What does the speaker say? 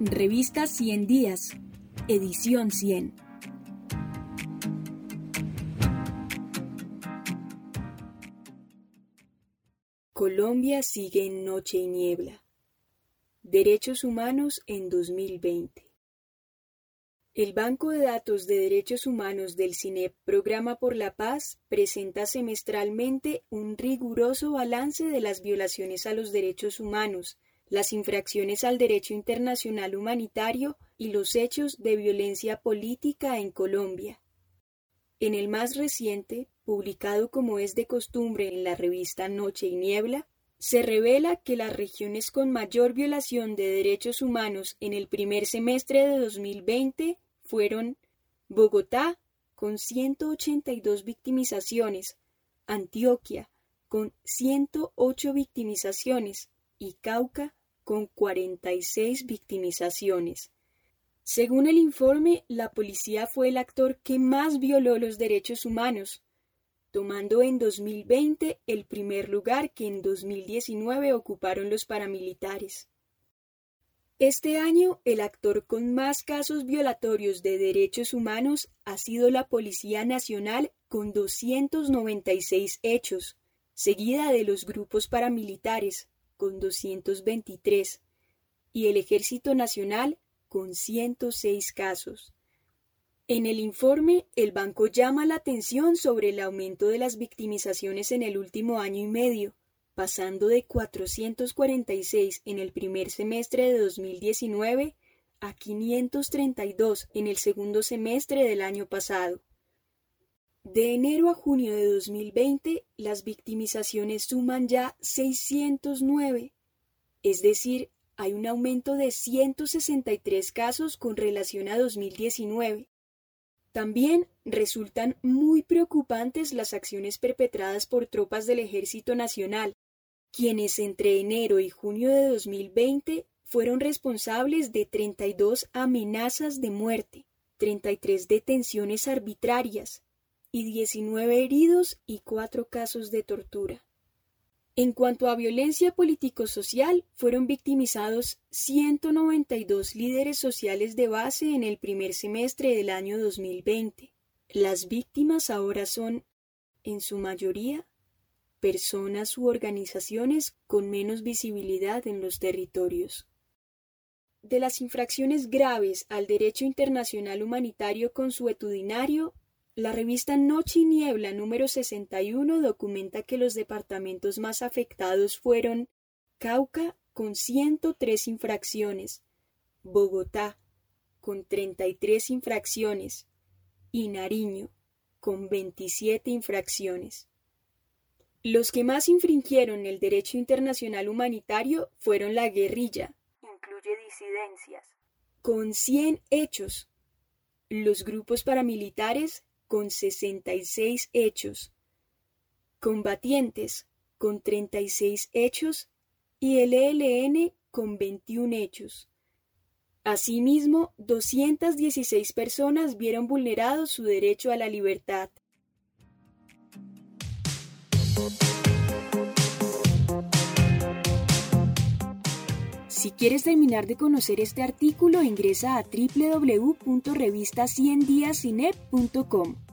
Revista 100 Días, edición 100. Colombia sigue en noche y niebla. Derechos humanos en 2020. El Banco de Datos de Derechos Humanos del CINEP Programa por la Paz presenta semestralmente un riguroso balance de las violaciones a los derechos humanos, las infracciones al derecho internacional humanitario y los hechos de violencia política en Colombia. En el más reciente, publicado como es de costumbre en la revista Noche y Niebla, se revela que las regiones con mayor violación de derechos humanos en el primer semestre de 2020 fueron Bogotá, con 182 victimizaciones, Antioquia, con 108 victimizaciones y Cauca, con 46 victimizaciones. Según el informe, la policía fue el actor que más violó los derechos humanos, tomando en 2020 el primer lugar que en 2019 ocuparon los paramilitares. Este año, el actor con más casos violatorios de derechos humanos ha sido la Policía Nacional con 296 hechos, seguida de los grupos paramilitares con 223 y el Ejército Nacional con 106 casos. En el informe, el banco llama la atención sobre el aumento de las victimizaciones en el último año y medio, pasando de 446 en el primer semestre de 2019 a 532 en el segundo semestre del año pasado. De enero a junio de 2020, las victimizaciones suman ya 609, es decir, hay un aumento de 163 casos con relación a 2019. También resultan muy preocupantes las acciones perpetradas por tropas del Ejército Nacional, quienes entre enero y junio de 2020 fueron responsables de 32 amenazas de muerte, 33 detenciones arbitrarias y 19 heridos y 4 casos de tortura. En cuanto a violencia político-social, fueron victimizados 192 líderes sociales de base en el primer semestre del año 2020. Las víctimas ahora son, en su mayoría, personas u organizaciones con menos visibilidad en los territorios. De las infracciones graves al derecho internacional humanitario consuetudinario, la revista Noche y Niebla número 61 documenta que los departamentos más afectados fueron Cauca con 103 infracciones, Bogotá con 33 infracciones y Nariño con 27 infracciones. Los que más infringieron el derecho internacional humanitario fueron la guerrilla, incluye disidencias, con 100 hechos, los grupos paramilitares con 66 hechos, combatientes con 36 hechos y el ELN con 21 hechos. Asimismo, 216 personas vieron vulnerado su derecho a la libertad. Si quieres terminar de conocer este artículo, ingresa a www.revistaciendiasinep.com.